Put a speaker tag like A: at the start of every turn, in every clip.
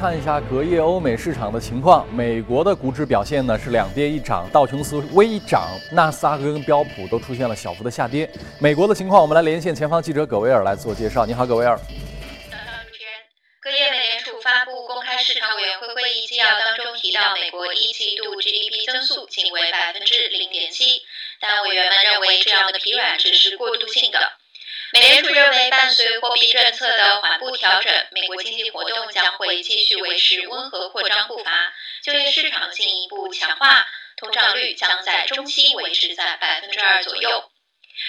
A: 看一下隔夜欧美市场的情况。美国的股指表现呢是两跌一涨，道琼斯微涨，纳斯达克跟标普都出现了小幅的下跌。美国的情况，我们来连线前方记者葛维尔来做介绍。你好，葛维尔。
B: 主持人，隔夜美联储发布公开市场委员会会议纪要当中提到，美国一季度 GDP 增速仅为百分之零点七，但委员们认为这样的疲软只是过渡性的。美联储认为，伴随货币政策的缓步调整，美国经济活动将会继续维持温和扩张步伐，就业市场进一步强化，通胀率将在中期维持在百分之二左右。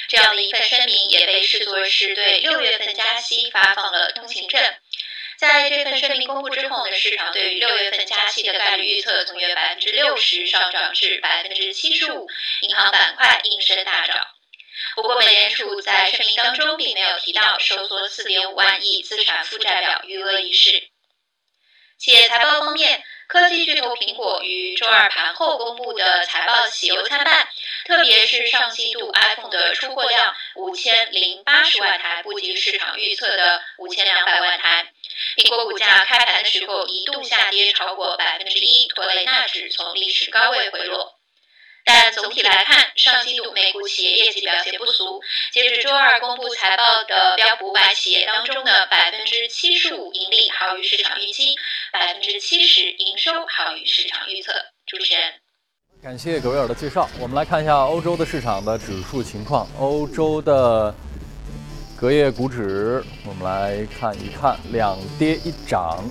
B: 这样的一份声明也被视作是对六月份加息发放了通行证。在这份声明公布之后呢，市场对于六月份加息的概率预测从约百分之六十上涨至百分之七十五，银行板块应声大涨。不过，美联储在声明当中并没有提到收缩四点五万亿资产负债表余额一事。企业财报方面，科技巨头苹果于周二盘后公布的财报喜忧参半，特别是上季度 iPhone 的出货量五千零八十万台，不及市场预测的五千两百万台。苹果股价开盘的时候一度下跌超过百分之一，拖累纳指从历史高位回落。但总体来看，上季度美股企业业绩表现不俗。截至周二公布财报的标普五百企业当中的百分之七十五盈利好于市场预期，百分之七十营收好于市场预测。主持人，
A: 感谢葛维尔的介绍。我们来看一下欧洲的市场的指数情况。欧洲的隔夜股指，我们来看一看，两跌一涨。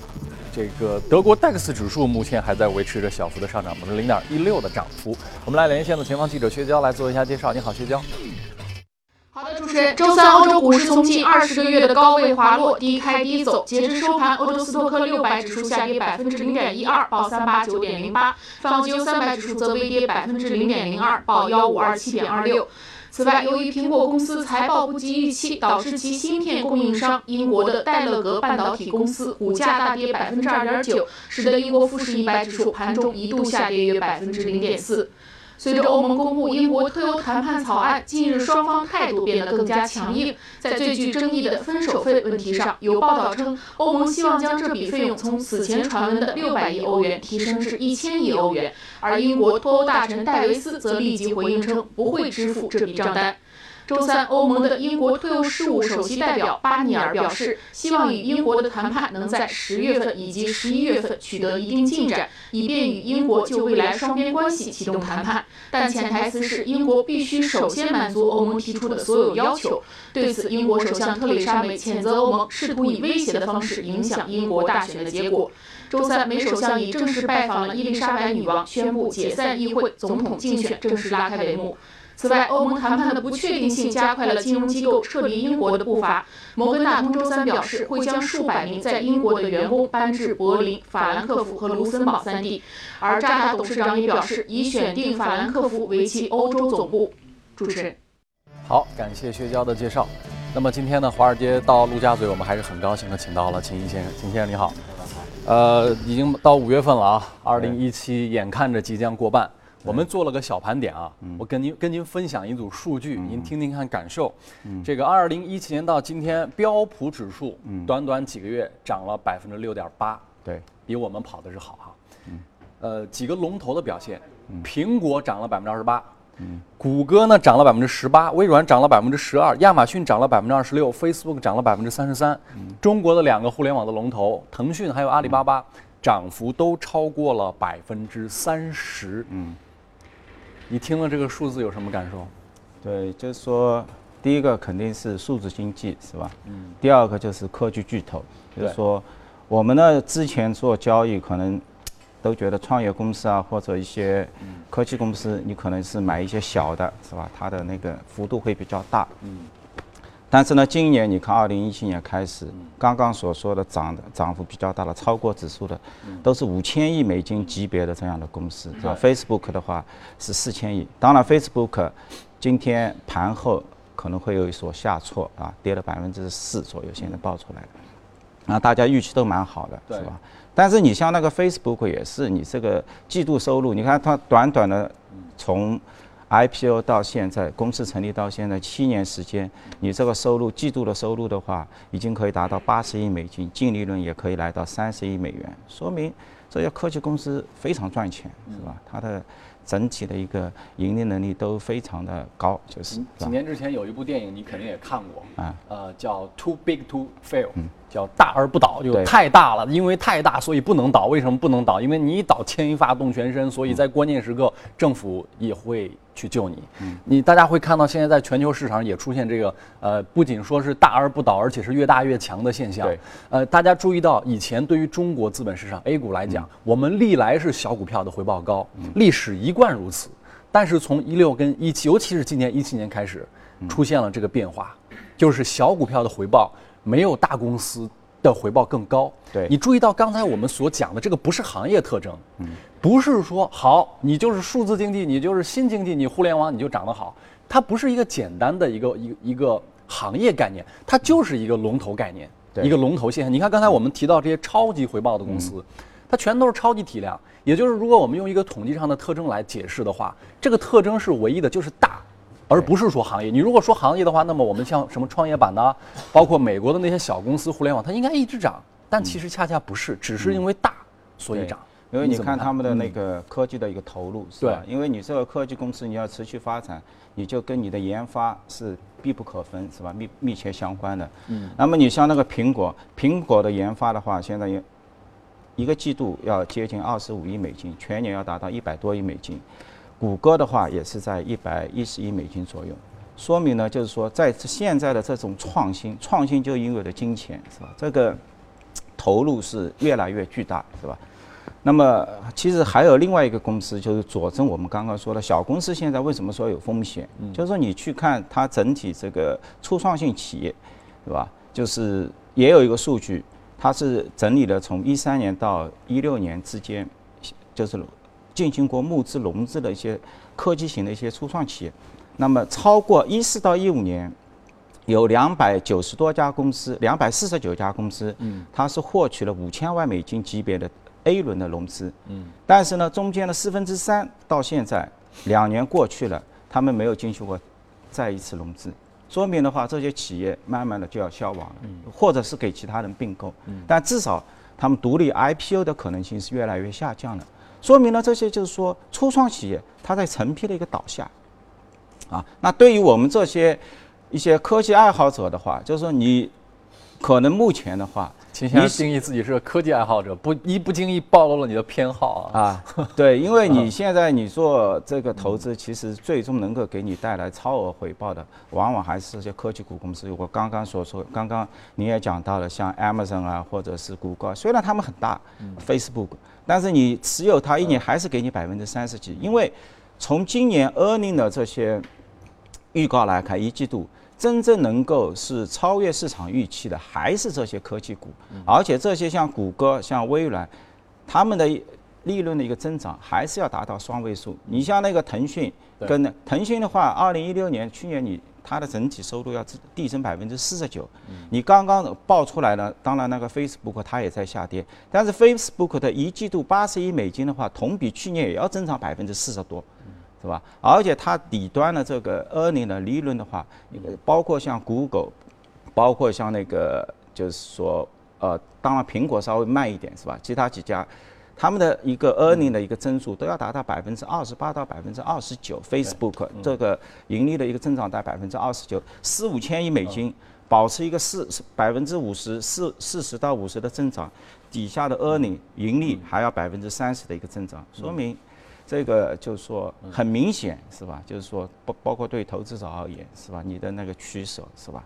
A: 这个德国 DAX 指数目前还在维持着小幅的上涨，百分之零点一六的涨幅。我们来连线的前方记者薛娇来做一下介绍。你好，薛娇。
C: 好的，主持人。周三，欧洲股市从近二十个月的高位滑落，低开低走。截至收盘，欧洲斯托克六百指数下跌百分之零点一二，报三八九点零八；泛欧三百指数则微跌百分之零点零二，报幺五二七点二六。此外，由于苹果公司财报不及预期，导致其芯片供应商英国的戴勒格半导体公司股价大跌百分之二点九，使得英国富时一百指数盘中一度下跌约百分之零点四。随着欧盟公布英国脱欧谈判草案，近日双方态度变得更加强硬。在最具争议的分手费问题上，有报道称，欧盟希望将这笔费用从此前传闻的六百亿欧元提升至一千亿欧元，而英国脱欧大臣戴维斯则立即回应称，不会支付这笔账单。周三，欧盟的英国退欧事务首席代表巴尼尔表示，希望与英国的谈判能在十月份以及十一月份取得一定进展，以便与英国就未来双边关系启动谈判。但潜台词是，英国必须首先满足欧盟提出的所有要求。对此，英国首相特蕾莎梅谴责欧盟试图以威胁的方式影响英国大选的结果。周三，梅首相以正式拜访了伊丽莎白女王，宣布解散议会，总统竞选正式拉开帷幕。此外，欧盟谈判的不确定性加快了金融机构撤离英国的步伐。摩根大通周三表示，会将数百名在英国的员工搬至柏林、法兰克福和卢森堡三地。而渣打董事长也表示，已选定法兰克福为其欧洲总部。主持人，
A: 好，感谢薛娇的介绍。那么今天呢，华尔街到陆家嘴，我们还是很高兴的，请到了秦毅先生。秦先生你好。呃，已经到五月份了啊，二零一七眼看着即将过半。我们做了个小盘点啊，我跟您跟您分享一组数据，您听听看感受。这个二零一七年到今天，标普指数短短几个月涨了百分之六点八，
D: 对，
A: 比我们跑的是好哈。呃，几个龙头的表现，苹果涨了百分之二十八，谷歌呢涨了百分之十八，微软涨了百分之十二，亚马逊涨了百分之二十六，Facebook 涨了百分之三十三。中国的两个互联网的龙头，腾讯还有阿里巴巴，涨幅都超过了百分之三十。嗯。你听了这个数字有什么感受？
D: 对，就是说，第一个肯定是数字经济，是吧？嗯。第二个就是科技巨头，就是说，我们呢之前做交易可能都觉得创业公司啊或者一些科技公司，你可能是买一些小的，是吧？它的那个幅度会比较大。嗯。但是呢，今年你看，二零一七年开始，刚刚所说的涨的涨幅比较大的，超过指数的，都是五千亿美金级别的这样的公司。是吧？Facebook 的话是四千亿。当然，Facebook 今天盘后可能会有所下挫啊，跌了百分之四左右，现在报出来的。啊，大家预期都蛮好的，是吧？但是你像那个 Facebook 也是，你这个季度收入，你看它短短的从 IPO 到现在，公司成立到现在七年时间，你这个收入季度的收入的话，已经可以达到八十亿美金，净利润也可以来到三十亿美元，说明这些科技公司非常赚钱，是吧？它的整体的一个盈利能力都非常的高，就是。
A: 几年之前有一部电影，你肯定也看过啊，呃，叫《Too Big to Fail》，叫大而不倒，就太大了，因为太大，所以不能倒。为什么不能倒？因为你一倒，牵一发动全身，所以在关键时刻，政府也会去救你。你大家会看到，现在在全球市场也出现这个，呃，不仅说是大而不倒，而且是越大越强的现象。呃，大家注意到，以前对于中国资本市场 A 股来讲，我们历来是小股票的回报高，历史一贯如此。但是从一六跟一七，尤其是今年一七年开始，出现了这个变化，就是小股票的回报没有大公司的回报更高。
D: 对
A: 你注意到刚才我们所讲的这个不是行业特征，嗯不是说好你就是数字经济，你就是新经济，你互联网你就涨得好，它不是一个简单的一个一一个行业概念，它就是一个龙头概念，一个龙头现象。你看刚才我们提到这些超级回报的公司。它全都是超级体量，也就是如果我们用一个统计上的特征来解释的话，这个特征是唯一的，就是大，而不是说行业。你如果说行业的话，那么我们像什么创业板呐，包括美国的那些小公司互联网，它应该一直涨，但其实恰恰不是，只是因为大所以涨。
D: 因为你看他们的那个科技的一个投入，是吧？因为你这个科技公司你要持续发展，你就跟你的研发是必不可分，是吧？密密切相关的。嗯。那么你像那个苹果，苹果的研发的话，现在也。一个季度要接近二十五亿美金，全年要达到一百多亿美金。谷歌的话也是在一百一十亿美金左右，说明呢，就是说在现在的这种创新，创新就意味着金钱，是吧？这个投入是越来越巨大，是吧？那么其实还有另外一个公司，就是佐证我们刚刚说的小公司现在为什么说有风险？就是说你去看它整体这个初创性企业，是吧？就是也有一个数据。它是整理了从一三年到一六年之间，就是进行过募资融资的一些科技型的一些初创企业。那么超过一四到一五年，有两百九十多家公司，两百四十九家公司，嗯，它是获取了五千万美金级别的 A 轮的融资，嗯，但是呢，中间的四分之三到现在两年过去了，他们没有进行过再一次融资。说明的话，这些企业慢慢的就要消亡了，或者是给其他人并购，但至少他们独立 IPO 的可能性是越来越下降了。说明了这些就是说初创企业它在成批的一个倒下，啊，那对于我们这些一些科技爱好者的话，就是说你可能目前的话。
A: 秦先生定义自己是个科技爱好者，不一不经意暴露了你的偏好啊！
D: 啊，对，因为你现在你做这个投资，其实最终能够给你带来超额回报的，往往还是这些科技股公司。我刚刚所说，刚刚你也讲到了，像 Amazon 啊，或者是谷歌，虽然他们很大，Facebook，但是你持有它一年还是给你百分之三十几，因为从今年 earning 的这些预告来看，一季度。真正能够是超越市场预期的，还是这些科技股，而且这些像谷歌、像微软，他们的利润的一个增长还是要达到双位数。你像那个腾讯，跟腾讯的话，二零一六年去年你它的整体收入要递增百分之四十九。你刚刚报出来了，当然那个 Facebook 它也在下跌，但是 Facebook 的一季度八十亿美金的话，同比去年也要增长百分之四十多。是吧？而且它底端的这个 earning 的利润的话，包括像 Google，包括像那个就是说，呃，当然苹果稍微慢一点，是吧？其他几家，他们的一个 earning 的一个增速都要达到百分之二十八到百分之二十九。Facebook 这个盈利的一个增长在百分之二十九，四五千亿美金，保持一个四百分之五十四四十到五十的增长，底下的 earning 盈利还要百分之三十的一个增长，说明。这个就是说很明显是吧？就是说包包括对投资者而言是吧？你的那个取舍是吧？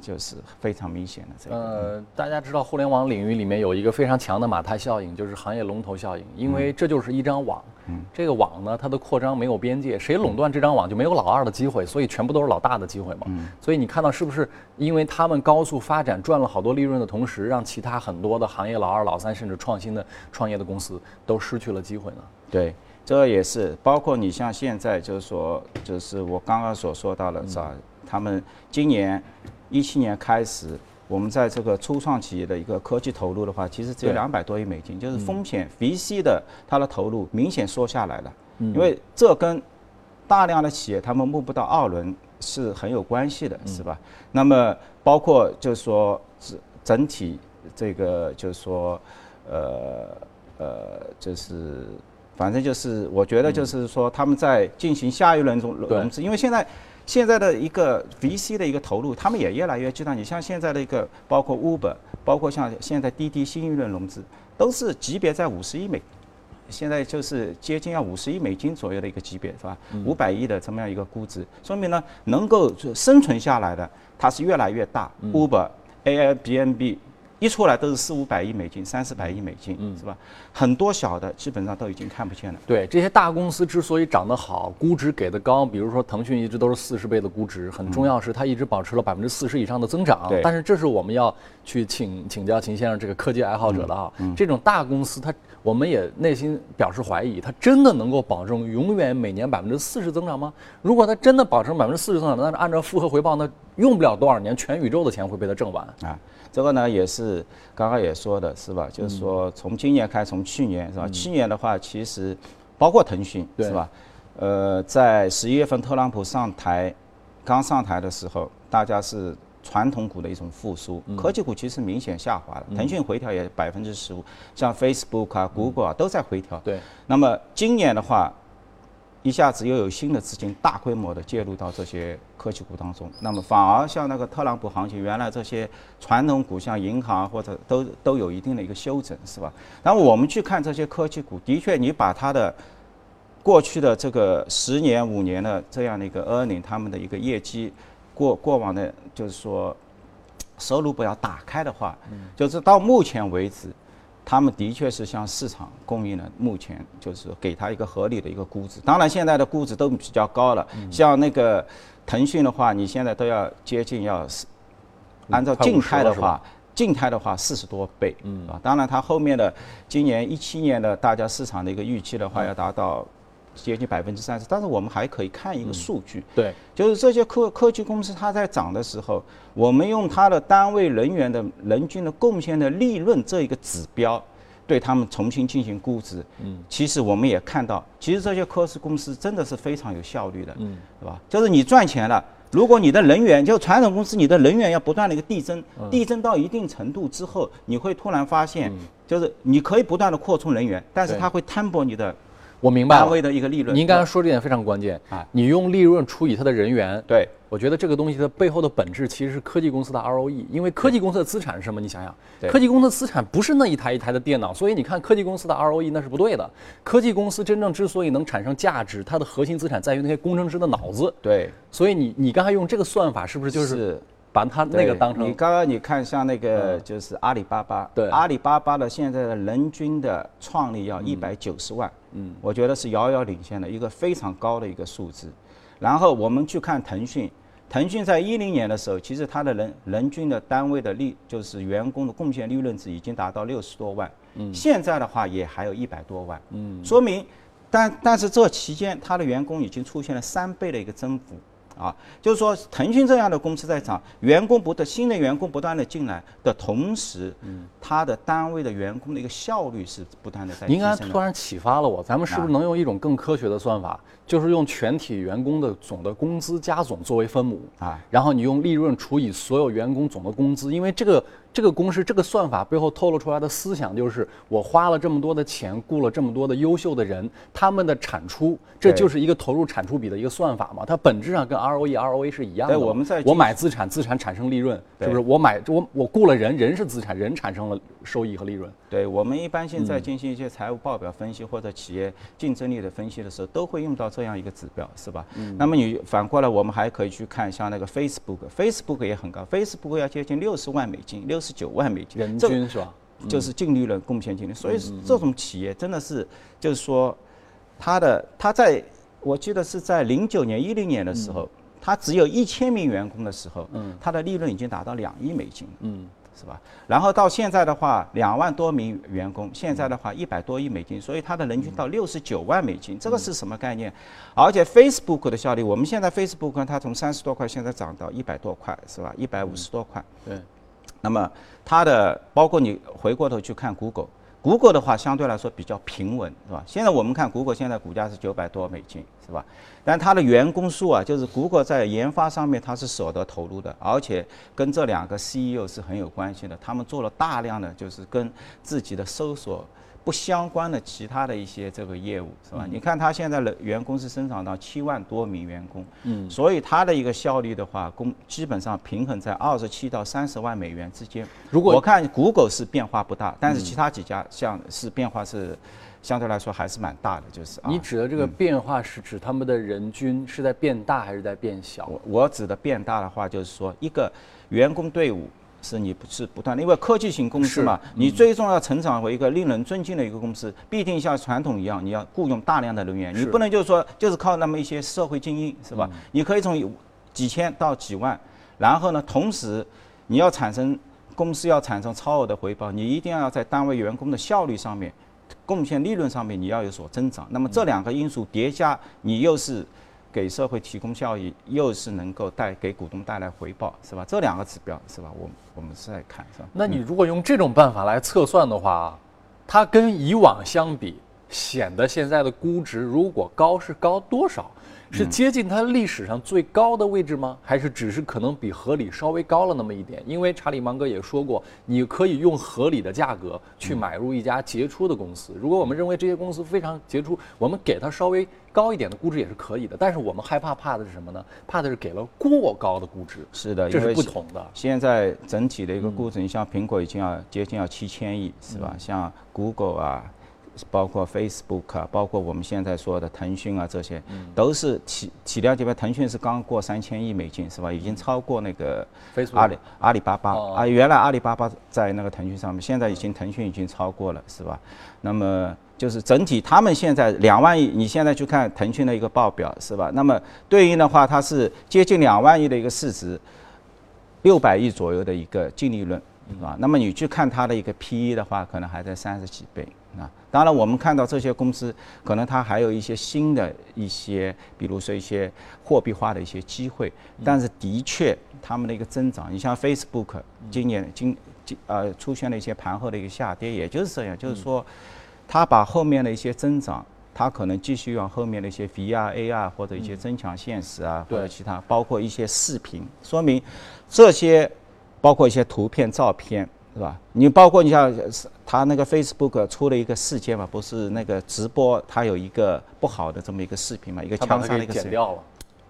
D: 就是非常明显的这个。
A: 呃，大家知道互联网领域里面有一个非常强的马太效应，就是行业龙头效应，因为这就是一张网。嗯。这个网呢，它的扩张没有边界，谁垄断这张网就没有老二的机会，所以全部都是老大的机会嘛。嗯。所以你看到是不是？因为他们高速发展赚了好多利润的同时，让其他很多的行业老二、老三甚至创新的创业的公司都失去了机会呢？
D: 对。这也是包括你像现在就是说，就是我刚刚所说到的，是吧？他们今年一七年开始，我们在这个初创企业的一个科技投入的话，其实只有两百多亿美金，就是风险 VC 的它的投入明显缩下来了。因为这跟大量的企业他们募不到二轮是很有关系的，是吧？那么包括就是说整整体这个就是说，呃呃，就是反正就是我觉得就是说他们在进行下一轮融融资，因为现在现在的一个 VC 的一个投入，他们也越来越巨大。你像现在的一个包括 Uber，包括像现在滴滴新一轮融资，都是级别在五十亿美。现在就是接近要五十亿美金左右的一个级别，是吧？五百亿的这么样一个估值，说明呢，能够生存下来的，它是越来越大。Uber、Airbnb。一出来都是四五百亿美金、三四百亿美金，嗯是吧？很多小的基本上都已经看不见了。
A: 对这些大公司之所以涨得好，估值给的高，比如说腾讯一直都是四十倍的估值，很重要是它一直保持了百分之四十以上的增长。但是这是我们要去请请教秦先生这个科技爱好者的啊，这种大公司它我们也内心表示怀疑，它真的能够保证永远每年百分之四十增长吗？如果它真的保证百分之四十增长，那按照复合回报，那用不了多少年，全宇宙的钱会被它挣完啊。
D: 这个呢也是刚刚也说的是吧？就是说从今年开，从去年是吧？去年的话，其实包括腾讯是吧？呃，在十一月份特朗普上台刚上台的时候，大家是传统股的一种复苏，科技股其实明显下滑了。腾讯回调也百分之十五，像 Facebook 啊、Google 啊都在回调。
A: 对。
D: 那么今年的话。一下子又有新的资金大规模的介入到这些科技股当中，那么反而像那个特朗普行情，原来这些传统股像银行或者都都有一定的一个休整，是吧？那么我们去看这些科技股，的确你把它的过去的这个十年五年的这样的一个 earning，他们的一个业绩过过往的，就是说收入不要打开的话，就是到目前为止。他们的确是向市场供应了，目前就是给他一个合理的一个估值。当然，现在的估值都比较高了。像那个腾讯的话，你现在都要接近要，按照静态的话，静态的话四十多倍，嗯啊。当然，它后面的今年一七年的大家市场的一个预期的话，要达到。接近百分之三十，但是我们还可以看一个数据，
A: 对，
D: 就是这些科科技公司它在涨的时候，我们用它的单位人员的人均的贡献的利润这一个指标，对他们重新进行估值，嗯，其实我们也看到，其实这些科技公司真的是非常有效率的，嗯，对吧？就是你赚钱了，如果你的人员就传统公司，你的人员要不断的一个递增，递增到一定程度之后，你会突然发现，就是你可以不断的扩充人员，但是它会摊薄你的。
A: 我明白了，单
D: 位的一个利润。
A: 您刚才说这点非常关键啊！你用利润除以它的人员，
D: 对，
A: 我觉得这个东西的背后的本质其实是科技公司的 ROE。因为科技公司的资产是什么？你想想，科技公司的资产不是那一台一台的电脑，所以你看科技公司的 ROE 那是不对的。科技公司真正之所以能产生价值，它的核心资产在于那些工程师的脑子。
D: 对，
A: 所以你你刚才用这个算法，是不是就是？把它那个当成
D: 你刚刚你看像那个就是阿里巴巴，
A: 对
D: 阿里巴巴的现在的人均的创立要一百九十万，嗯，我觉得是遥遥领先的一个非常高的一个数字。然后我们去看腾讯，腾讯在一零年的时候，其实它的人人均的单位的利就是员工的贡献利润值已经达到六十多万，嗯，现在的话也还有一百多万，嗯，说明但但是这期间它的员工已经出现了三倍的一个增幅。啊，就是说，腾讯这样的公司在涨，员工不断新的员工不断的进来的同时，嗯，它的单位的员工的一个效率是不断的在
A: 您刚才突然启发了我，咱们是不是能用一种更科学的算法，就是用全体员工的总的工资加总作为分母啊，然后你用利润除以所有员工总的工资，因为这个。这个公式，这个算法背后透露出来的思想就是：我花了这么多的钱，雇了这么多的优秀的人，他们的产出，这就是一个投入产出比的一个算法嘛？它本质上跟 ROE、ROA 是一样的。
D: 我们在
A: 我买资产，资产产生利润，是不是？我买我我雇了人，人是资产，人产生了收益和利润。
D: 对我们一般现在进行一些财务报表分析或者企业竞争力的分析的时候，都会用到这样一个指标，是吧？嗯。那么你反过来，我们还可以去看像那个 Facebook，Facebook 也很高，Facebook 要接近六十万美金，六。十九万美金，
A: 人均是吧？
D: 就是净利润贡献净利，所以这种企业真的是，就是说，它的它在，我记得是在零九年、一零年的时候，它只有一千名员工的时候，嗯，它的利润已经达到两亿美金，嗯，是吧？然后到现在的话，两万多名员工，现在的话一百多亿美金，所以它的人均到六十九万美金，这个是什么概念？而且 Facebook 的效率，我们现在 Facebook 它从三十多块现在涨到一百多块，是吧？一百五十多块，
A: 对。
D: 那么它的包括你回过头去看 Google。谷歌的话相对来说比较平稳，是吧？现在我们看谷歌现在股价是九百多美金，是吧？但它的员工数啊，就是谷歌在研发上面它是舍得投入的，而且跟这两个 CEO 是很有关系的，他们做了大量的就是跟自己的搜索。不相关的其他的一些这个业务是吧？你看它现在的员工是增长到七万多名员工，嗯，所以它的一个效率的话，工基本上平衡在二十七到三十万美元之间。如果我看谷歌是变化不大，但是其他几家像是变化是相对来说还是蛮大的，就是啊
A: 你指的这个变化是指他们的人均是在变大还是在变小？
D: 我我指的变大的话，就是说一个员工队伍。是你不是不断的，因为科技型公司嘛，你最终要成长为一个令人尊敬的一个公司，必定像传统一样，你要雇佣大量的人员，你不能就是说就是靠那么一些社会精英，是吧？你可以从几千到几万，然后呢，同时你要产生公司要产生超额的回报，你一定要在单位员工的效率上面、贡献利润上面你要有所增长。那么这两个因素叠加，你又是。给社会提供效益，又是能够带给股东带来回报，是吧？这两个指标，是吧？我我们是在看，是吧？
A: 那你如果用这种办法来测算的话，它跟以往相比，显得现在的估值如果高是高多少？是接近它历史上最高的位置吗？还是只是可能比合理稍微高了那么一点？因为查理芒格也说过，你可以用合理的价格去买入一家杰出的公司。如果我们认为这些公司非常杰出，我们给它稍微高一点的估值也是可以的。但是我们害怕怕的是什么呢？怕的是给了过高的估值。
D: 是的，
A: 这是不同的。
D: 现在整体的一个估值，你像苹果已经要接近要七千亿，是吧？像 Google 啊。包括 Facebook 啊，包括我们现在说的腾讯啊，这些都是体体量级别。腾讯是刚过三千亿美金，是吧？已经超过那个阿里阿里巴巴啊。原来阿里巴巴在那个腾讯上面，现在已经腾讯已经超过了，是吧？那么就是整体他们现在两万亿，你现在去看腾讯的一个报表，是吧？那么对应的话，它是接近两万亿的一个市值，六百亿左右的一个净利润，是吧？那么你去看它的一个 PE 的话，可能还在三十几倍。啊，当然，我们看到这些公司，可能它还有一些新的一些，比如说一些货币化的一些机会，但是的确，他们的一个增长，你像 Facebook 今年今今呃出现了一些盘后的一个下跌，也就是这样，就是说，它把后面的一些增长，它可能继续往后面的一些 VR、AR 或者一些增强现实啊，或者其他，包括一些视频，说明这些包括一些图片、照片。是吧？你包括你像他那个 Facebook 出了一个事件嘛，不是那个直播，他有一个不好的这么一个视频嘛，一个枪杀的一个
A: 剪掉了。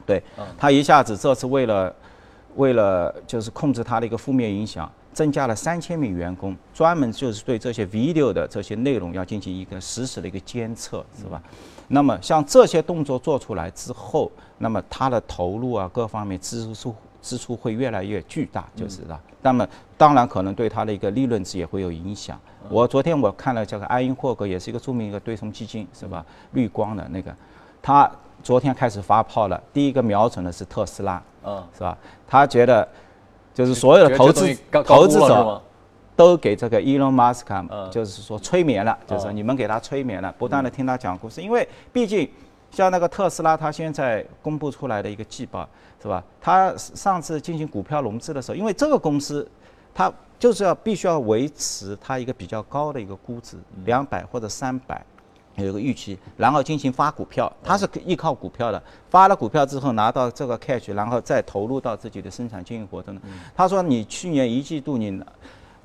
D: 对，他一下子这次为了为了就是控制他的一个负面影响，增加了三千名员工，专门就是对这些 video 的这些内容要进行一个实时的一个监测，是吧？那么像这些动作做出来之后，那么他的投入啊，各方面支出。支出会越来越巨大，就是的。那么当然可能对它的一个利润值也会有影响。我昨天我看了这个埃因霍格，也是一个著名一个对冲基金，是吧？绿光的那个，他昨天开始发炮了。第一个瞄准的是特斯拉，嗯，是吧？他觉得就是所有的投资投资者都给这个 Elon Musk，就是说催眠了，就是说你们给他催眠了，不断的听他讲故事，因为毕竟。像那个特斯拉，它现在公布出来的一个季报，是吧？它上次进行股票融资的时候，因为这个公司，它就是要必须要维持它一个比较高的一个估值，两百或者三百，有个预期，然后进行发股票，它是依靠股票的。发了股票之后拿到这个 cash，然后再投入到自己的生产经营活动。他说你去年一季度你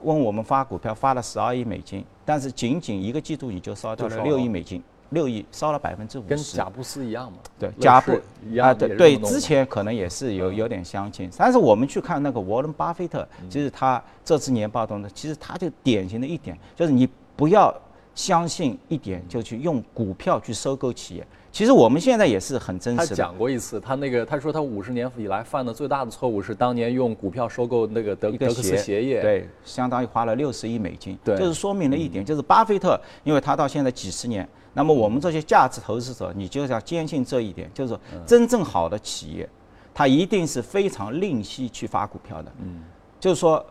D: 问我们发股票发了十二亿美金，但是仅仅一个季度你就烧掉了六亿美金。六亿烧了百分之五十，
A: 跟贾布斯一样嘛？
D: 对，贾布啊，对对，之前可能也是有有点相近。但是我们去看那个沃伦巴菲特，其实他这次年报中的，其实他就典型的一点，就是你不要相信一点就去用股票去收购企业。其实我们现在也是很真实的。
A: 他讲过一次，他那个他说他五十年以来犯的最大的错误是当年用股票收购那个德德克斯鞋业，
D: 对，相当于花了六十亿美金。对，就是说明了一点，就是巴菲特，因为他到现在几十年。那么我们这些价值投资者，你就是要坚信这一点，就是说，真正好的企业，它一定是非常吝惜去发股票的。嗯，就是说，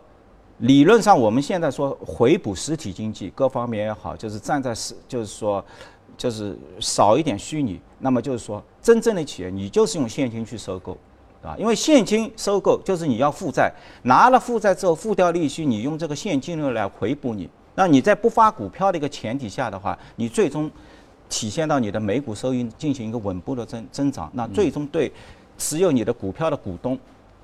D: 理论上我们现在说回补实体经济各方面也好，就是站在是，就是说，就是少一点虚拟。那么就是说，真正的企业，你就是用现金去收购，啊，因为现金收购就是你要负债，拿了负债之后付掉利息，你用这个现金流来回补你。那你在不发股票的一个前提下的话，你最终体现到你的每股收益进行一个稳步的增增长，那最终对持有你的股票的股东。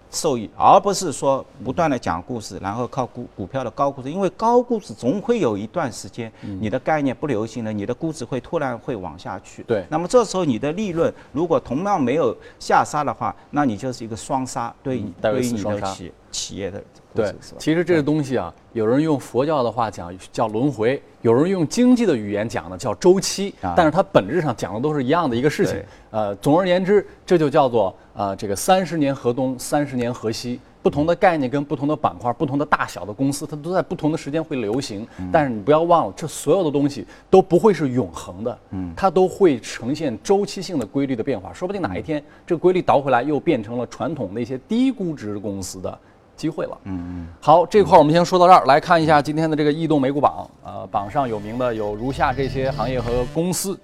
D: 受益，而不是说不断的讲故事，然后靠股股票的高估值，因为高估值总会有一段时间，你的概念不流行了，你的估值会突然会往下去。
A: 对，
D: 那么这时候你的利润如果同样没有下杀的话，那你就是一个双杀，对对于你的企企业的。
A: 对，其实这个东西啊，有人用佛教的话讲叫轮回，有人用经济的语言讲呢叫周期，但是它本质上讲的都是一样的一个事情。呃，总而言之，这就叫做呃这个三十年河东，三十年河西，不同的概念跟不同的板块、不同的大小的公司，它都在不同的时间会流行。但是你不要忘了，这所有的东西都不会是永恒的，嗯，它都会呈现周期性的规律的变化。说不定哪一天这个规律倒回来，又变成了传统那些低估值公司的。机会了，嗯嗯，好，这块儿我们先说到这儿，来看一下今天的这个异动美股榜，呃，榜上有名的有如下这些行业和公司：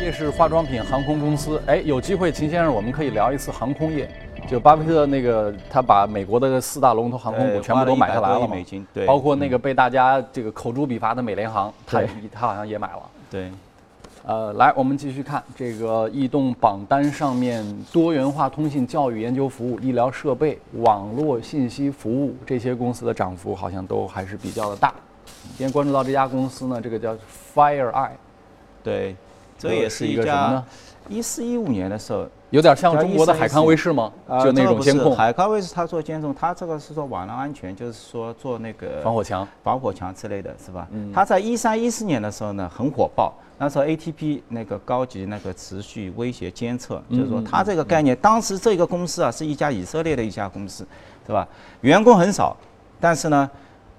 A: 夜市化妆品、航空公司。哎，有机会，秦先生，我们可以聊一次航空业。就巴菲特那个，他把美国的四大龙头航空股全部都买下来了
D: 美金，对，
A: 包括那个被大家这个口诛笔伐的美联航，他他好像也买了，
D: 对。
A: 呃，来，我们继续看这个异动榜单上面，多元化通信、教育研究服务、医疗设备、网络信息服务这些公司的涨幅好像都还是比较的大。今天关注到这家公司呢，这个叫 FireEye，
D: 对，这也是一个什么呢？一四一五年的时候，
A: 有点像中国的海康威视吗？就那种监控。
D: 海康威视它做监控，它这个是说网络安全，就是说做那个
A: 防火墙、
D: 防火墙之类的是吧？嗯。它在一三一四年的时候呢，很火爆。那时候 ATP 那个高级那个持续威胁监测，就是说它这个概念，当时这个公司啊是一家以色列的一家公司，是吧？员工很少，但是呢，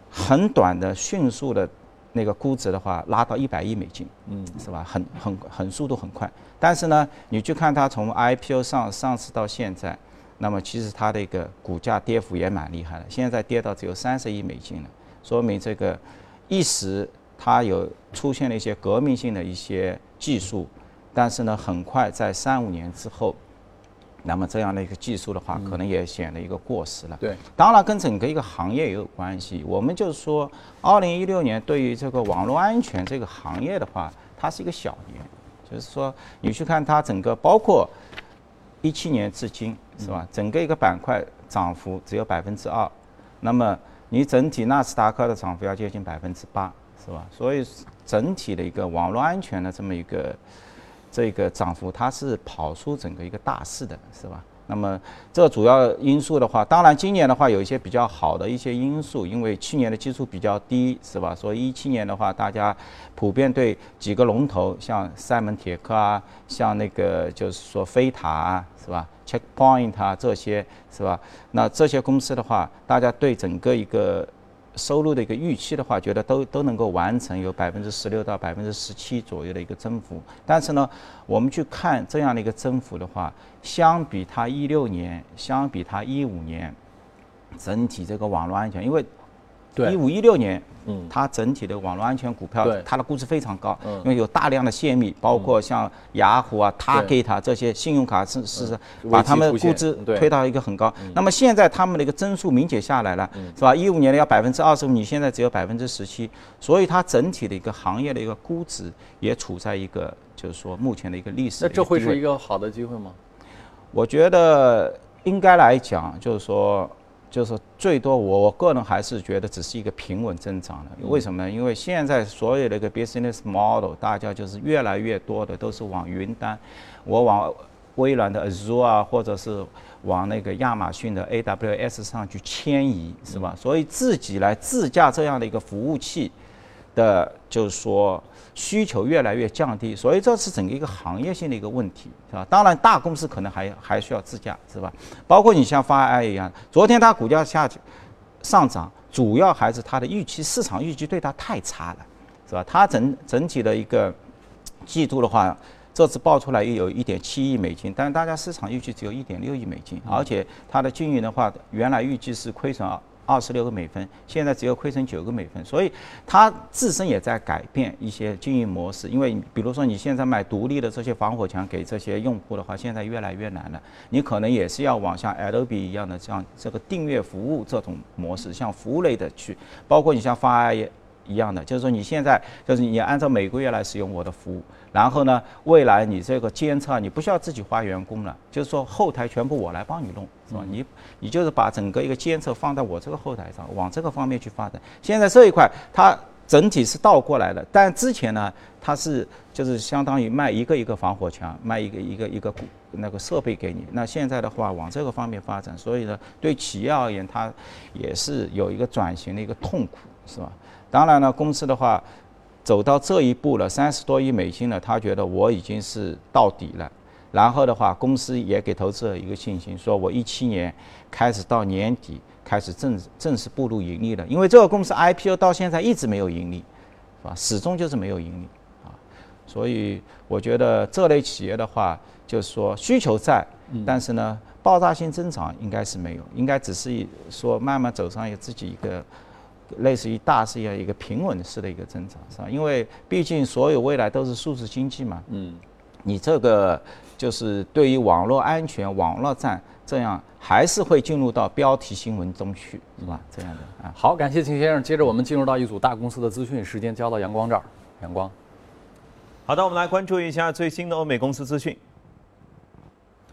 D: 很短的、迅速的，那个估值的话拉到一百亿美金，嗯，是吧？很很很速度很快。但是呢，你去看它从 IPO 上上市到现在，那么其实它的一个股价跌幅也蛮厉害的，现在跌到只有三十亿美金了，说明这个一时。它有出现了一些革命性的一些技术，但是呢，很快在三五年之后，那么这样的一个技术的话，可能也显得一个过时了。
A: 对，
D: 当然跟整个一个行业也有关系。我们就是说，二零一六年对于这个网络安全这个行业的话，它是一个小年，就是说你去看它整个，包括一七年至今是吧？整个一个板块涨幅只有百分之二，那么你整体纳斯达克的涨幅要接近百分之八。是吧？所以整体的一个网络安全的这么一个这个涨幅，它是跑出整个一个大势的，是吧？那么这主要因素的话，当然今年的话有一些比较好的一些因素，因为去年的基数比较低，是吧？所以一七年的话，大家普遍对几个龙头，像赛门铁克啊，像那个就是说飞塔啊，是吧？Checkpoint 啊这些，是吧？那这些公司的话，大家对整个一个。收入的一个预期的话，觉得都都能够完成有百分之十六到百分之十七左右的一个增幅。但是呢，我们去看这样的一个增幅的话，相比它一六年，相比它一五年，整体这个网络安全，因为。一五一六年，嗯，它整体的网络安全股票，它的估值非常高，因为有大量的泄密，包括像雅虎啊、Target 啊这些信用卡是是把他们估值推到一个很高。那么现在他们的一个增速明显下来了，是吧？一五年的要百分之二十五，你现在只有百分之十七，所以它整体的一个行业的一个估值也处在一个就是说目前的一个历史。
A: 那这会是一个好的机会吗？
D: 我觉得应该来讲，就是说。就是最多，我我个人还是觉得只是一个平稳增长的。为什么呢？因为现在所有的一个 business model，大家就是越来越多的都是往云端，我往微软的 Azure 啊，或者是往那个亚马逊的 AWS 上去迁移，是吧？所以自己来自驾这样的一个服务器的，就是说。需求越来越降低，所以这是整个一个行业性的一个问题，是吧？当然，大公司可能还还需要自驾，是吧？包括你像发爱一样，昨天它股价下去上涨，主要还是它的预期，市场预期对它太差了，是吧？它整整体的一个季度的话，这次报出来又有一点七亿美金，但是大家市场预期只有一点六亿美金，而且它的经营的话，原来预计是亏损二十六个美分，现在只有亏损九个美分，所以它自身也在改变一些经营模式。因为比如说你现在买独立的这些防火墙给这些用户的话，现在越来越难了。你可能也是要往像 Adobe 一样的这样这个订阅服务这种模式，像服务类的去，包括你像方案也。一样的，就是说你现在就是你按照每个月来使用我的服务，然后呢，未来你这个监测你不需要自己花员工了，就是说后台全部我来帮你弄，是吧？你你就是把整个一个监测放在我这个后台上，往这个方面去发展。现在这一块它整体是倒过来的，但之前呢，它是就是相当于卖一个一个防火墙，卖一个一个一个那个设备给你。那现在的话往这个方面发展，所以呢，对企业而言，它也是有一个转型的一个痛苦，是吧？当然了，公司的话走到这一步了，三十多亿美金了，他觉得我已经是到底了。然后的话，公司也给投资者一个信心，说我一七年开始到年底开始正正式步入盈利了。因为这个公司 IPO 到现在一直没有盈利，是吧？始终就是没有盈利啊。所以我觉得这类企业的话，就是说需求在，但是呢，爆炸性增长应该是没有，应该只是说慢慢走上有自己一个。类似于大势一样一个平稳式的一个增长，是吧？因为毕竟所有未来都是数字经济嘛。嗯。你这个就是对于网络安全、网络战这样，还是会进入到标题新闻中去，是吧？这样的啊。
A: 好，感谢秦先生。接着我们进入到一组大公司的资讯，时间交到阳光这儿。阳光。
E: 好的，我们来关注一下最新的欧美公司资讯。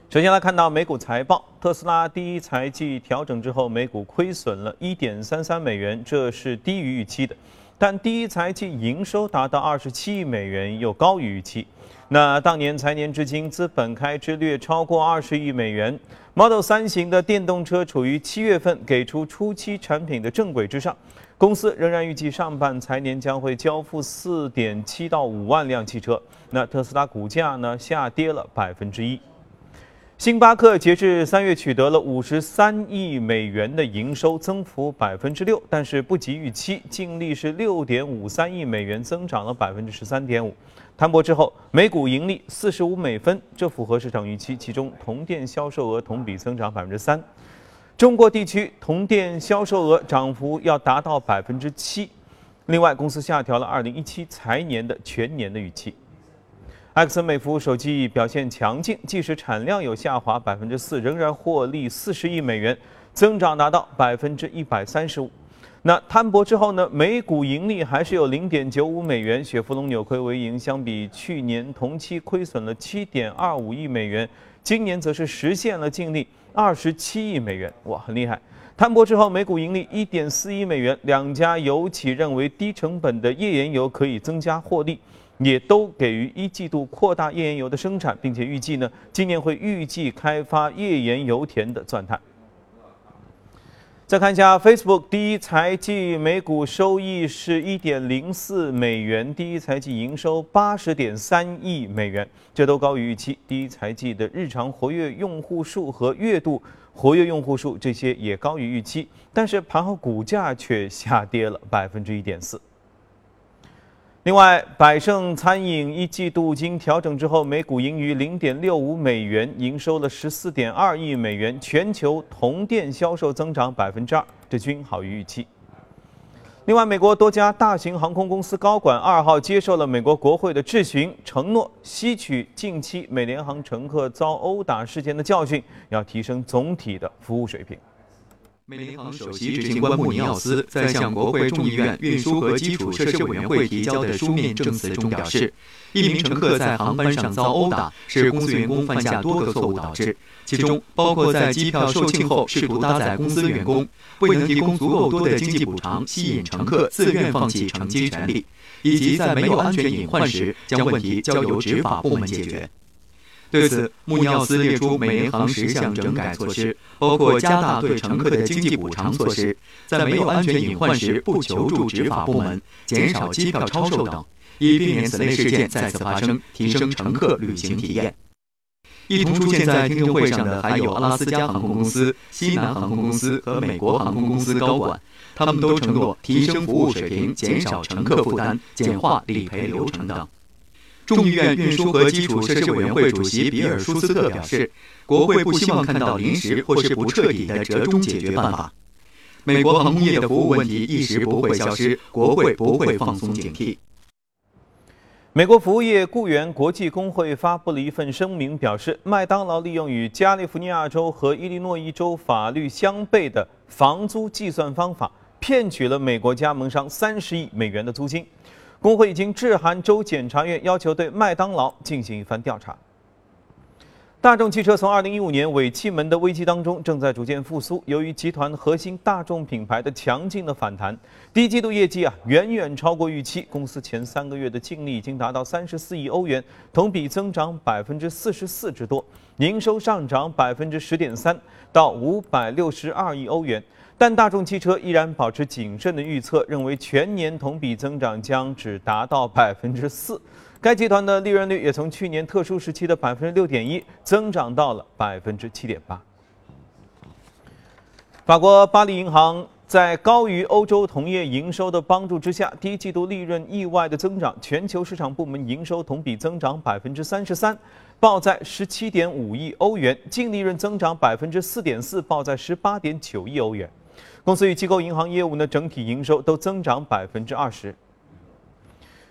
E: 首先来看到美股财报，特斯拉第一财季调整之后，每股亏损了1.33美元，这是低于预期的。但第一财季营收达到27亿美元，又高于预期。那当年财年至今，资本开支略超过20亿美元。Model 3型的电动车处于七月份给出初期产品的正轨之上，公司仍然预计上半财年将会交付4.7到5万辆汽车。那特斯拉股价呢，下跌了百分之一。星巴克截至三月取得了五十三亿美元的营收，增幅百分之六，但是不及预期，净利是六点五三亿美元，增长了百分之十三点五。摊薄之后，每股盈利四十五美分，这符合市场预期。其中，同店销售额同比增长百分之三，中国地区同店销售额涨幅要达到百分之七。另外，公司下调了二零一七财年的全年的预期。埃克森美孚手机表现强劲，即使产量有下滑百分之四，仍然获利四十亿美元，增长达到百分之一百三十五。那摊薄之后呢？每股盈利还是有零点九五美元，雪佛龙扭亏为盈，相比去年同期亏损了七点二五亿美元，今年则是实现了净利二十七亿美元，哇，很厉害！摊薄之后，每股盈利一点四亿美元。两家油企认为低成本的页岩油可以增加获利。也都给予一季度扩大页岩油的生产，并且预计呢，今年会预计开发页岩油田的钻探。再看一下 Facebook，第一财季每股收益是一点零四美元，第一财季营收八十点三亿美元，这都高于预期。第一财季的日常活跃用户数和月度活跃用户数这些也高于预期，但是盘后股价却下跌了百分之一点四。另外，百胜餐饮一季度经调整之后，每股盈余零点六五美元，营收了十四点二亿美元，全球同店销售增长百分之二，这均好于预期。另外，美国多家大型航空公司高管二号接受了美国国会的质询，承诺吸取近期美联航乘客遭殴打事件的教训，要提升总体的服务水平。
F: 美联航首席执行官穆尼奥斯在向国会众议院运输和基础设施委员会提交的书面证词中表示，一名乘客在航班上遭殴打是公司员工犯下多个错误导致，其中包括在机票售罄后试图搭载公司员工，未能提供足够多的经济补偿，吸引乘客自愿放弃乘机权利，以及在没有安全隐患时将问题交由执法部门解决。对此，穆尼奥斯列出美联航十项整改措施，包括加大对乘客的经济补偿措施，在没有安全隐患时不求助执法部门，减少机票超售等，以避免此类事件再次发生，提升乘客旅行体验。一同出现在听证会上的还有阿拉斯加航空公司、西南航空公司和美国航空公司高管，他们都承诺提升服务水平，减少乘客负担，简化理赔流程等。众议院运输和基础设施委员会主席比尔·舒斯特表示，国会不希望看到临时或是不彻底的折中解决办法。美国航空业的服务问题一时不会消失，国会不会放松警惕。
E: 美国服务业雇员国际工会发布了一份声明，表示麦当劳利用与加利福尼亚州和伊利诺伊州法律相悖的房租计算方法，骗取了美国加盟商三十亿美元的租金。工会已经致函州检察院，要求对麦当劳进行一番调查。大众汽车从2015年尾气门的危机当中正在逐渐复苏。由于集团核心大众品牌的强劲的反弹，第一季度业绩啊远远超过预期。公司前三个月的净利已经达到34亿欧元，同比增长百分之四十四之多，营收上涨百分之十点三到五百六十二亿欧元。但大众汽车依然保持谨慎的预测，认为全年同比增长将只达到百分之四。该集团的利润率也从去年特殊时期的百分之六点一增长到了百分之七点八。法国巴黎银行在高于欧洲同业营收的帮助之下，第一季度利润意外的增长，全球市场部门营收同比增长百分之三十三，报在十七点五亿欧元，净利润增长百分之四点四，报在十八点九亿欧元。公司与机构银行业务呢，整体营收都增长百分之二十。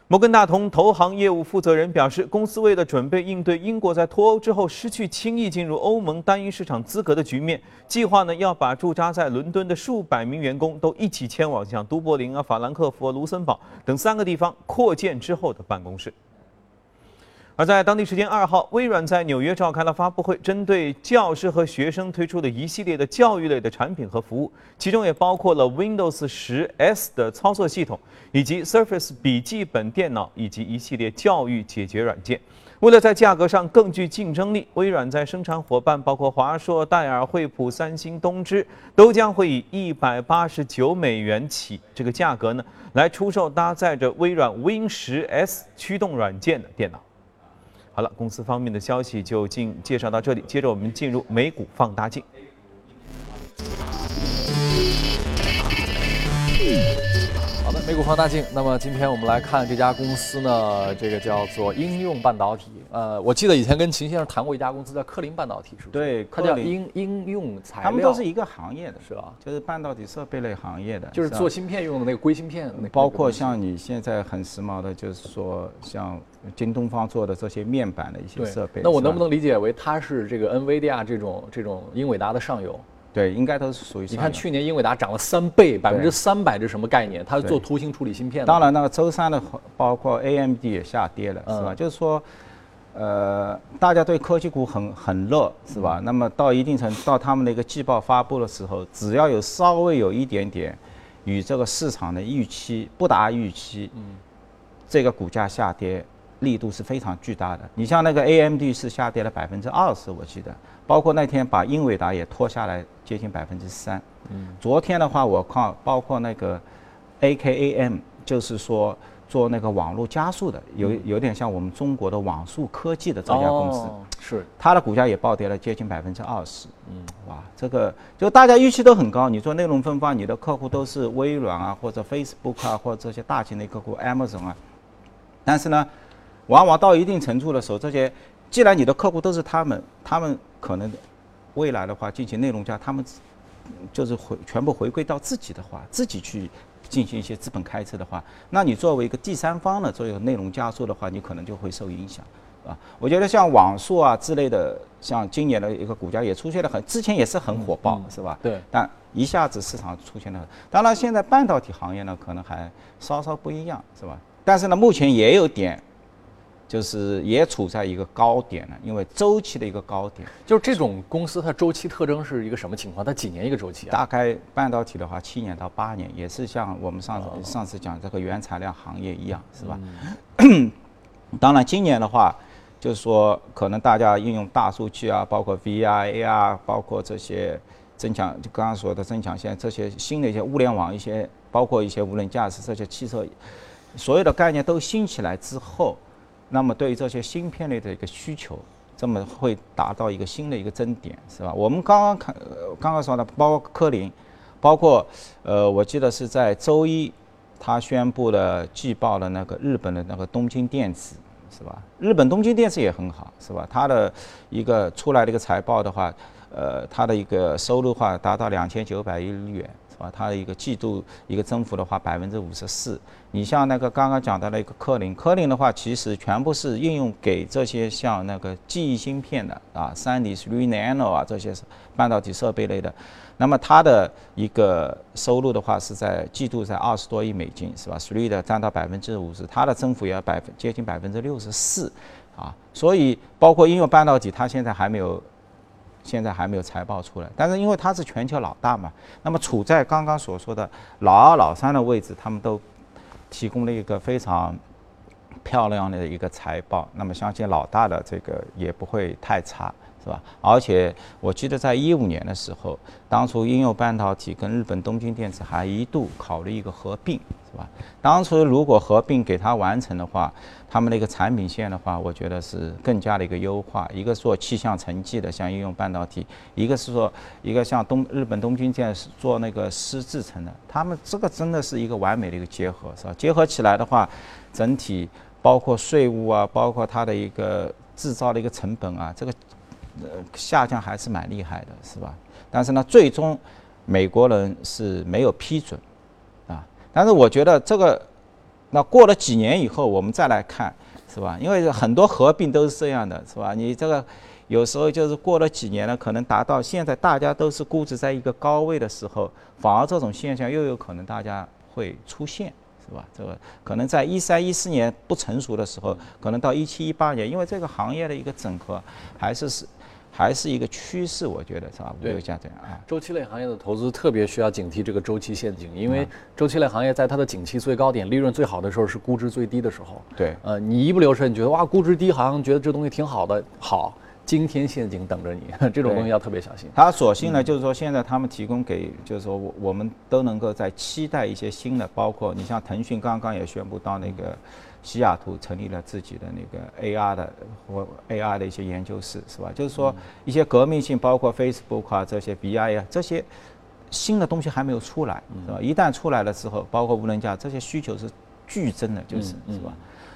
E: 摩根大通投行业务负责人表示，公司为了准备应对英国在脱欧之后失去轻易进入欧盟单一市场资格的局面，计划呢要把驻扎在伦敦的数百名员工都一起迁往像都柏林啊、法兰克福、卢森堡等三个地方扩建之后的办公室。而在当地时间二号，微软在纽约召开了发布会，针对教师和学生推出的一系列的教育类的产品和服务，其中也包括了 Windows 十 S 的操作系统，以及 Surface 笔记本电脑以及一系列教育解决软件。为了在价格上更具竞争力，微软在生产伙伴包括华硕、戴尔、惠普、三星、东芝，都将会以一百八十九美元起这个价格呢，来出售搭载着微软 Win 十 S 驱动软件的电脑。好了，公司方面的消息就进介绍到这里。接着我们进入美股放大镜。
A: 美股放大镜。那么今天我们来看这家公司呢，这个叫做应用半导体。呃，我记得以前跟秦先生谈过一家公司叫科林半导体，是不是？
D: 对，
A: 它叫应应用材料。
D: 他们都是一个行业的，
A: 是吧？
D: 就是半导体设备类行业的，
A: 就是做芯片用的那个硅芯片。
D: 包括像你现在很时髦的，就是说像京东方做的这些面板的一些设备。
A: 那我能不能理解为它是这个 NVIDIA 这种这种英伟达的上游？
D: 对，应该都是属于。
A: 你看去年英伟达涨了三倍，百分之三百，这什么概念？它是做图形处理芯片的。
D: 当然，那个周三的包括 AMD 也下跌了，是吧？就是说，呃，大家对科技股很很热，是吧？那么到一定程度，到他们的一个季报发布的时候，只要有稍微有一点点与这个市场的预期不达预期，嗯，这个股价下跌力度是非常巨大的。你像那个 AMD 是下跌了百分之二十，我记得。包括那天把英伟达也拖下来接近百分之三，嗯，昨天的话我看包括那个 AKAM，就是说做那个网络加速的，有有点像我们中国的网速科技的这家公司，
A: 是。
D: 它的股价也暴跌了接近百分之二十，嗯，哇，这个就大家预期都很高，你做内容分发，你的客户都是微软啊或者 Facebook 啊或者这些大型的客户 Amazon 啊，但是呢，往往到一定程度的时候，这些既然你的客户都是他们，他们可能未来的话进行内容加，他们就是回全部回归到自己的话，自己去进行一些资本开支的话，那你作为一个第三方的作为内容加速的话，你可能就会受影响，啊，我觉得像网速啊之类的，像今年的一个股价也出现了很，之前也是很火爆，是吧？
A: 对。
D: 但一下子市场出现了，当然现在半导体行业呢可能还稍稍不一样，是吧？但是呢，目前也有点。就是也处在一个高点了，因为周期的一个高点。
A: 就是这种公司，它周期特征是一个什么情况？它几年一个周期啊？
D: 大概半导体的话，七年到八年，也是像我们上次上次讲这个原材料行业一样，是吧？当然，今年的话，就是说可能大家应用大数据啊，包括 VR、AR，包括这些增强，就刚刚说的增强线，这些新的一些物联网，一些包括一些无人驾驶这些汽车，所有的概念都兴起来之后。那么对于这些芯片类的一个需求，这么会达到一个新的一个增点，是吧？我们刚刚看，刚刚说的，包括科林，包括呃，我记得是在周一，他宣布了季报的那个日本的那个东京电子，是吧？日本东京电子也很好，是吧？它的一个出来的一个财报的话，呃，它的一个收入话达到两千九百亿日元，是吧？它的一个季度一个增幅的话，百分之五十四。你像那个刚刚讲到的一个科林，科林的话，其实全部是应用给这些像那个记忆芯片的啊，三 D、Three Nano 啊这些半导体设备类的。那么它的一个收入的话是在季度在二十多亿美金，是吧？Three 的占到百分之五十，它的增幅也要百分接近百分之六十四，啊，所以包括应用半导体，它现在还没有。现在还没有财报出来，但是因为它是全球老大嘛，那么处在刚刚所说的老二、老三的位置，他们都提供了一个非常漂亮的一个财报，那么相信老大的这个也不会太差。是吧？而且我记得在一五年的时候，当初应用半导体跟日本东京电子还一度考虑一个合并，是吧？当初如果合并给它完成的话，他们那个产品线的话，我觉得是更加的一个优化。一个做气象成绩的，像应用半导体；一个是说一个像东日本东京电子做那个湿制成的，他们这个真的是一个完美的一个结合，是吧？结合起来的话，整体包括税务啊，包括它的一个制造的一个成本啊，这个。呃，下降还是蛮厉害的，是吧？但是呢，最终美国人是没有批准啊。但是我觉得这个，那过了几年以后，我们再来看，是吧？因为很多合并都是这样的，是吧？你这个有时候就是过了几年了，可能达到现在大家都是估值在一个高位的时候，反而这种现象又有可能大家会出现，是吧？这个可能在一三一四年不成熟的时候，可能到一七一八年，因为这个行业的一个整合还是是。还是一个趋势，我觉得是吧？
A: 对，
D: 像这样啊。
A: 周期类行业的投资特别需要警惕这个周期陷阱，因为周期类行业在它的景气最高点、利润最好的时候是估值最低的时候。
D: 对，
A: 呃，你一不留神，你觉得哇，估值低，好像觉得这东西挺好的，好，惊天陷阱等着你，这种东西要特别小心。
D: 它所幸呢，就是说现在他们提供给，就是说我我们都能够在期待一些新的，包括你像腾讯刚刚也宣布到那个。西雅图成立了自己的那个 AR 的或 AR 的一些研究室，是吧？就是说一些革命性，包括 Facebook 啊这些 BI 啊这些新的东西还没有出来，是吧？一旦出来了之后，包括无人驾这些需求是剧增的，就是是吧？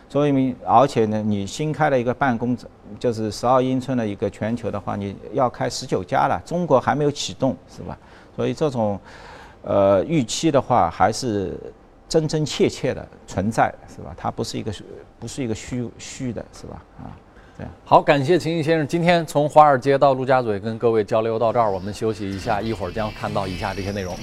D: 所以，而且呢，你新开了一个办公，就是十二英寸的一个全球的话，你要开十九家了，中国还没有启动，是吧？所以这种呃预期的话，还是。真真切切的存在是吧？它不是一个不是一个虚虚的，是吧？啊，这样。
A: 好，感谢秦毅先生，今天从华尔街到陆家嘴跟各位交流到这儿，我们休息一下，一会儿将看到以下这些内容。